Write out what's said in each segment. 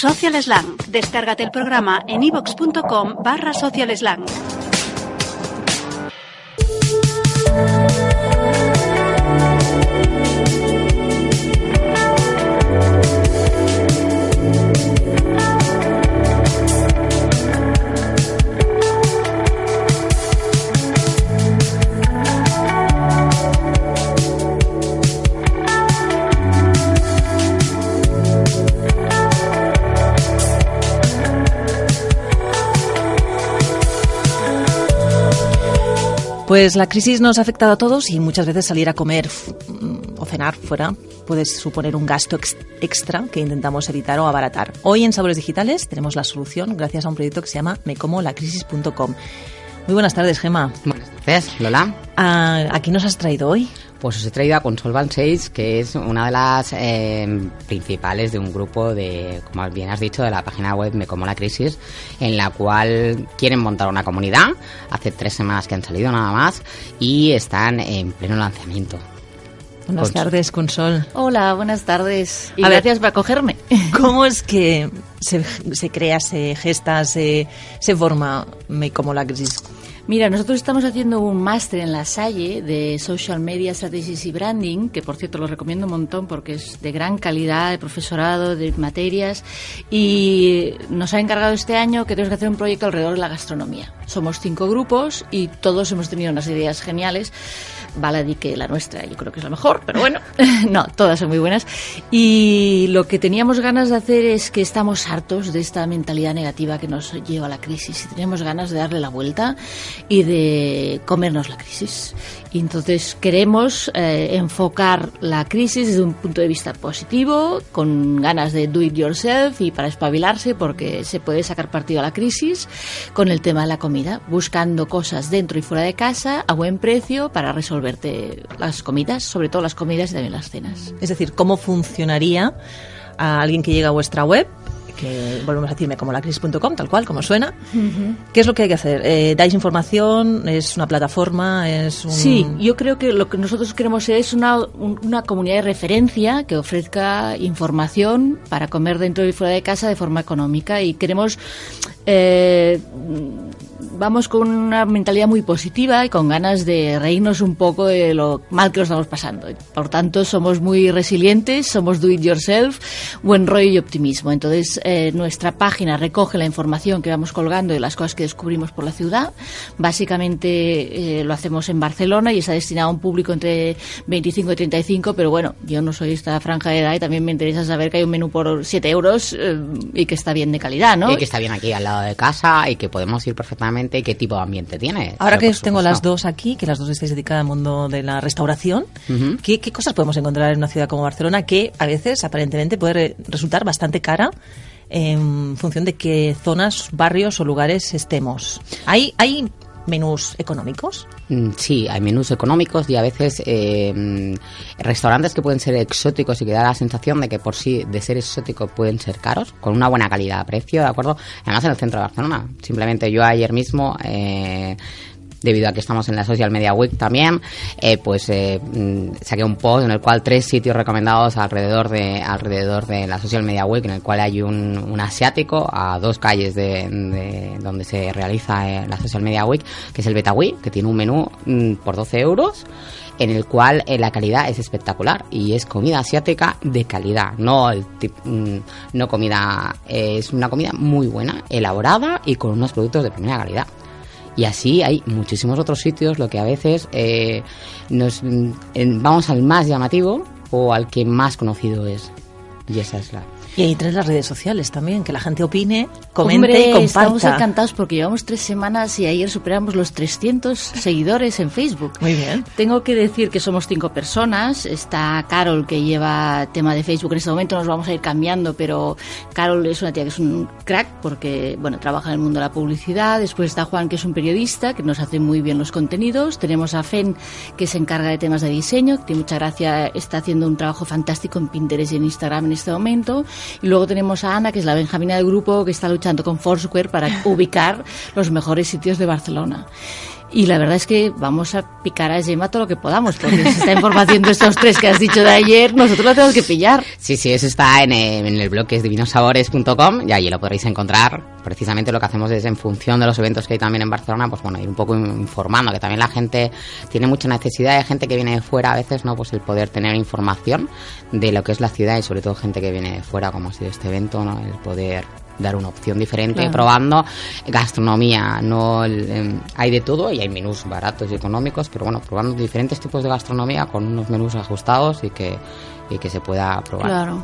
Social Slang. Descárgate el programa en ivox.com barra Social Slang. Pues la crisis nos ha afectado a todos y muchas veces salir a comer o cenar fuera puede suponer un gasto extra que intentamos evitar o abaratar. Hoy en Sabores Digitales tenemos la solución gracias a un proyecto que se llama mecomolacrisis.com. Muy buenas tardes, Gema. Buenas tardes, Lola. ¿A, ¿A quién nos has traído hoy? Pues os he traído a Consolvan 6, que es una de las eh, principales de un grupo de, como bien has dicho, de la página web Me Como la Crisis, en la cual quieren montar una comunidad. Hace tres semanas que han salido nada más y están en pleno lanzamiento. Buenas tardes, Consol. Hola, buenas tardes. Y gracias por acogerme. ¿Cómo es que se, se crea, se gesta, se, se forma Me Como la Crisis? Mira, nosotros estamos haciendo un máster en la Salle de Social Media Strategies y Branding, que por cierto lo recomiendo un montón porque es de gran calidad, de profesorado, de materias, y nos ha encargado este año que tenemos que hacer un proyecto alrededor de la gastronomía. Somos cinco grupos y todos hemos tenido unas ideas geniales. Baladi que la nuestra yo creo que es la mejor, pero bueno, no, todas son muy buenas. Y lo que teníamos ganas de hacer es que estamos hartos de esta mentalidad negativa que nos lleva a la crisis y tenemos ganas de darle la vuelta y de comernos la crisis. Entonces queremos eh, enfocar la crisis desde un punto de vista positivo, con ganas de do it yourself y para espabilarse porque se puede sacar partido a la crisis con el tema de la comida, buscando cosas dentro y fuera de casa a buen precio para resolverte las comidas, sobre todo las comidas y también las cenas. Es decir, ¿cómo funcionaría a alguien que llega a vuestra web que volvemos a decirme como la crisis.com, tal cual, como suena. ¿Qué es lo que hay que hacer? Eh, ¿Dais información? ¿Es una plataforma? ¿Es un... Sí, yo creo que lo que nosotros queremos ser es una, una comunidad de referencia que ofrezca información para comer dentro y fuera de casa de forma económica y queremos eh, vamos con una mentalidad muy positiva y con ganas de reírnos un poco de lo mal que lo estamos pasando. Por tanto, somos muy resilientes, somos do it yourself, buen rollo y optimismo. Entonces, eh, nuestra página recoge la información que vamos colgando de las cosas que descubrimos por la ciudad. Básicamente eh, lo hacemos en Barcelona y está destinado a un público entre 25 y 35, pero bueno, yo no soy esta franja de edad y también me interesa saber que hay un menú por 7 euros eh, y que está bien de calidad, ¿no? Y que está bien aquí al lado de casa y que podemos ir perfectamente y qué tipo de ambiente tiene. Ahora que tengo las dos aquí, que las dos estáis dedicadas al mundo de la restauración, ¿qué, ¿qué, cosas podemos encontrar en una ciudad como Barcelona que a veces aparentemente puede resultar bastante cara? En función de qué zonas, barrios o lugares estemos. ¿Hay, hay menús económicos? Mm, sí, hay menús económicos y a veces eh, restaurantes que pueden ser exóticos y que da la sensación de que por sí, de ser exóticos, pueden ser caros, con una buena calidad de precio, ¿de acuerdo? Además en el centro de Barcelona. Simplemente yo ayer mismo... Eh, debido a que estamos en la Social Media Week también, eh, pues eh, mm, saqué un post en el cual tres sitios recomendados alrededor de alrededor de la Social Media Week, en el cual hay un, un asiático a dos calles de, de donde se realiza eh, la Social Media Week, que es el Betawi, que tiene un menú mm, por 12 euros en el cual la calidad es espectacular y es comida asiática de calidad, no el mm, no comida es una comida muy buena, elaborada y con unos productos de primera calidad. Y así hay muchísimos otros sitios, lo que a veces eh, nos en- vamos al más llamativo o al que más conocido es. Y esa es la. Y ahí traes las redes sociales también, que la gente opine, comente Hombre, y estamos comparta. encantados porque llevamos tres semanas y ayer superamos los 300 seguidores en Facebook. Muy bien. Tengo que decir que somos cinco personas. Está Carol, que lleva tema de Facebook. En este momento nos vamos a ir cambiando, pero Carol es una tía que es un crack porque, bueno, trabaja en el mundo de la publicidad. Después está Juan, que es un periodista, que nos hace muy bien los contenidos. Tenemos a Fen, que se encarga de temas de diseño, que tiene mucha gracia, está haciendo un trabajo fantástico en Pinterest y en Instagram en este momento. Y luego tenemos a Ana, que es la benjamina del grupo, que está luchando con Foursquare para ubicar los mejores sitios de Barcelona. Y la verdad es que vamos a picar a Gemma todo lo que podamos, porque esta información de estos tres que has dicho de ayer, nosotros la tenemos que pillar. Sí, sí, eso está en, eh, en el blog que es divinosabores.com y allí lo podréis encontrar. Precisamente lo que hacemos es en función de los eventos que hay también en Barcelona, pues bueno, ir un poco informando, que también la gente tiene mucha necesidad, de gente que viene de fuera a veces, ¿no? Pues el poder tener información de lo que es la ciudad y sobre todo gente que viene de fuera, como ha sido este evento, ¿no? El poder dar una opción diferente probando. Gastronomía no em, hay de todo y hay menús baratos y económicos pero bueno probando diferentes tipos de gastronomía con unos menús ajustados y que y que se pueda probar. Claro.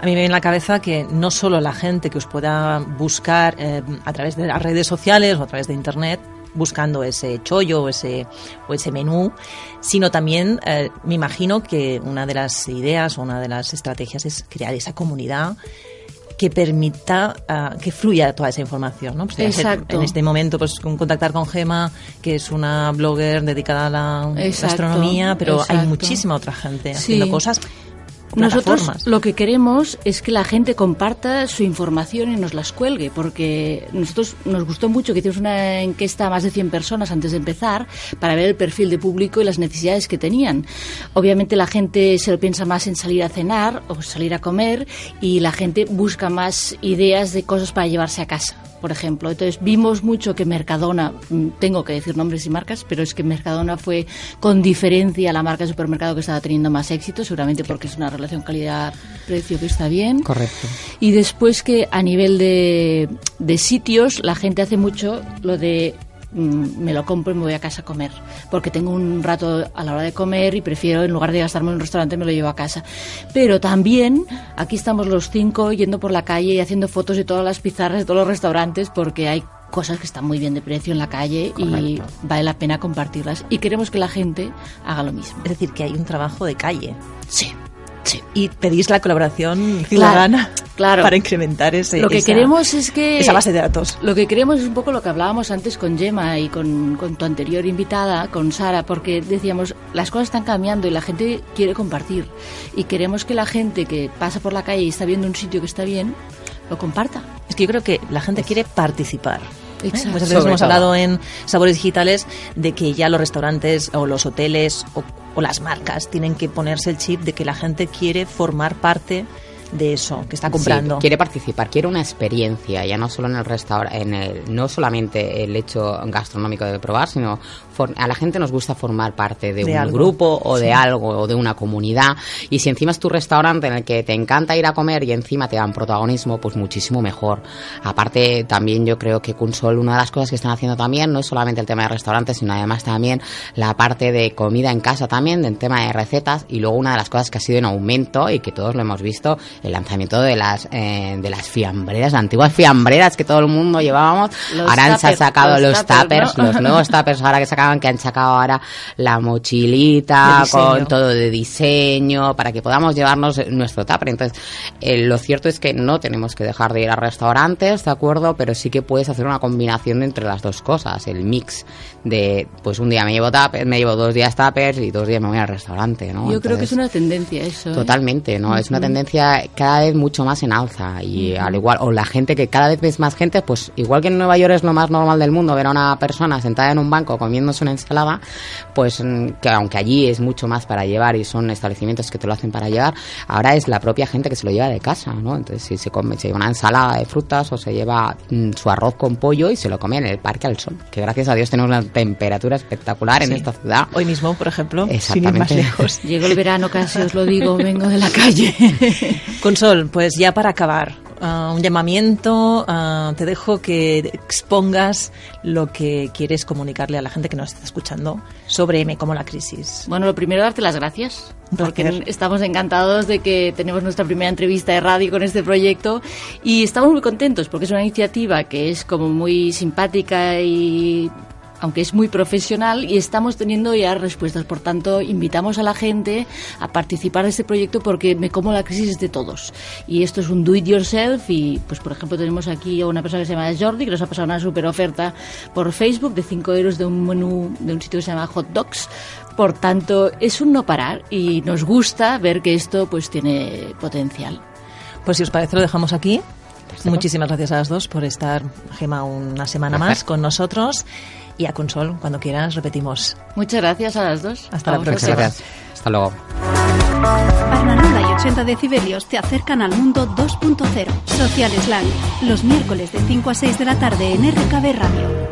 A mí me viene en la cabeza que no solo la gente que os pueda buscar eh, a través de las redes sociales o a través de internet buscando ese chollo o ese, o ese menú, sino también eh, me imagino que una de las ideas o una de las estrategias es crear esa comunidad que permita ah, que fluya toda esa información, ¿no? Pues Exacto. en este momento, pues con- contactar con Gema, que es una blogger dedicada a la Exacto, gastronomía, pero hay muchísima otra gente Sí. haciendo cosas. Nosotros lo que queremos es que la gente comparta su información y nos las cuelgue, porque nosotros nos gustó mucho que hicimos una encuesta a más de 100 personas antes de empezar para ver el perfil de público y las necesidades que tenían. Obviamente la gente se lo piensa más en salir a cenar o salir a comer y la gente busca más ideas de cosas para llevarse a casa. Por ejemplo, entonces vimos mucho que Mercadona, mm, tengo que decir nombres y marcas, pero es que Mercadona fue con diferencia la marca de supermercado que estaba teniendo más éxito, seguramente porque es una relación calidad-precio que está bien. correcto Y después que a nivel de, de sitios, la gente hace mucho lo de me lo compro y me voy a casa a comer, porque tengo un rato a la hora de comer y prefiero, en lugar de gastarme en un restaurante, me lo llevo a casa. Pero también, aquí estamos los cinco yendo por la calle y haciendo fotos de todas las pizarras de todos los restaurantes, porque hay cosas que están muy bien de precio en la calle y vale la pena compartirlas. Y queremos que la gente haga lo mismo. Es decir, que hay un trabajo de calle. Sí, sí. Y pedís la colaboración ciudadana claro. Para incrementar ese, Lo que esa- queremos es que... esa base de datos. Lo que queremos es un poco lo que hablábamos antes con Gemma y con, con tu anterior invitada, con Sara, porque decíamos, las cosas están cambiando y la gente quiere compartir. Y queremos que la gente que pasa por la calle y está viendo un sitio que está bien, lo comparta. Es que yo creo que la gente quiere participar. ¿eh? Exacto. Muchas veces Sobre hemos todo. hablado en Sabores Digitales de que ya los restaurantes o los hoteles o, o las marcas tienen que ponerse el chip de que la gente quiere formar parte de eso que está comprando. Sí, quiere participar, quiere una experiencia, ya no solo en el restaurante, en el, no solamente el hecho gastronómico de probar, sino for- a la gente nos gusta formar parte de, De un algo. grupo o Sí. de algo o de una comunidad. Y si encima es tu restaurante en el que te encanta ir a comer y encima te dan protagonismo, pues muchísimo mejor. Aparte, también yo creo que Kunsol, una de las cosas que están haciendo también, no es solamente el tema de restaurantes, sino además también la parte de comida en casa también, del tema de recetas. Y luego una de las cosas que ha sido en aumento y que todos lo hemos visto, el lanzamiento de las eh, de las fiambreras, las antiguas fiambreras que todo el mundo llevábamos. Los ahora han- sacado los ¿no? los nuevos tuppers ahora que sacaban, que han sacado ahora la mochilita con todo de diseño para que podamos llevarnos nuestro tupper. Entonces, eh, lo cierto es que no tenemos que dejar de ir a restaurantes, ¿de acuerdo? Pero sí que puedes hacer una combinación entre las dos cosas, el mix de, pues un día me llevo tuppers, me llevo dos días tuppers y dos días me voy al restaurante, ¿no? Yo creo que es una tendencia eso. ¿eh? Totalmente, ¿no? Es una tendencia cada vez mucho más en alza y al igual, o la gente que cada vez ves más gente, pues igual que en Nueva York es lo más normal del mundo ver a una persona sentada en un banco comiéndose una ensalada, pues mm, que aunque allí es mucho más para llevar y son establecimientos que te lo hacen para llevar, ahora es la propia gente que se lo lleva de casa, ¿no? Entonces si se come, se lleva una ensalada de frutas o se lleva mm, su arroz con pollo y se lo come en el parque al sol, que gracias a Dios tenemos una temperatura espectacular en esta ciudad. Hoy mismo, por ejemplo, sin ir más Exactamente. lejos. Llegó el verano casi, os lo digo, vengo de la calle. Consol, pues ya para acabar, ah, un llamamiento, ah, te dejo que expongas lo que quieres comunicarle a la gente que nos está escuchando sobre M como la crisis. Bueno, lo primero, darte las gracias, porque estamos encantados de que tenemos nuestra primera entrevista de radio con este proyecto y estamos muy contentos porque es una iniciativa que es como muy simpática y aunque es muy profesional y estamos teniendo ya respuestas. Por tanto, invitamos a la gente a participar de este proyecto porque me como la crisis de todos. Y esto es un do it yourself y, pues, por ejemplo, tenemos aquí a una persona que se llama Jordi que nos ha pasado una super oferta por Facebook de 5 euros de un menú de un sitio que se llama Hot Dogs. Por tanto, es un no parar y nos gusta ver que esto pues tiene potencial. Pues si os parece lo dejamos aquí. Muchísimas gracias a las dos por estar, Gema, una semana más con nosotros. Y a Consol, cuando quieras, repetimos. Muchas gracias a las dos. Hasta la próxima. Gracias. Hasta luego. Barnarola y 80 decibelios te acercan al mundo 2.0. Social Slang. Los miércoles de 5 a 6 de la tarde en RKB Radio.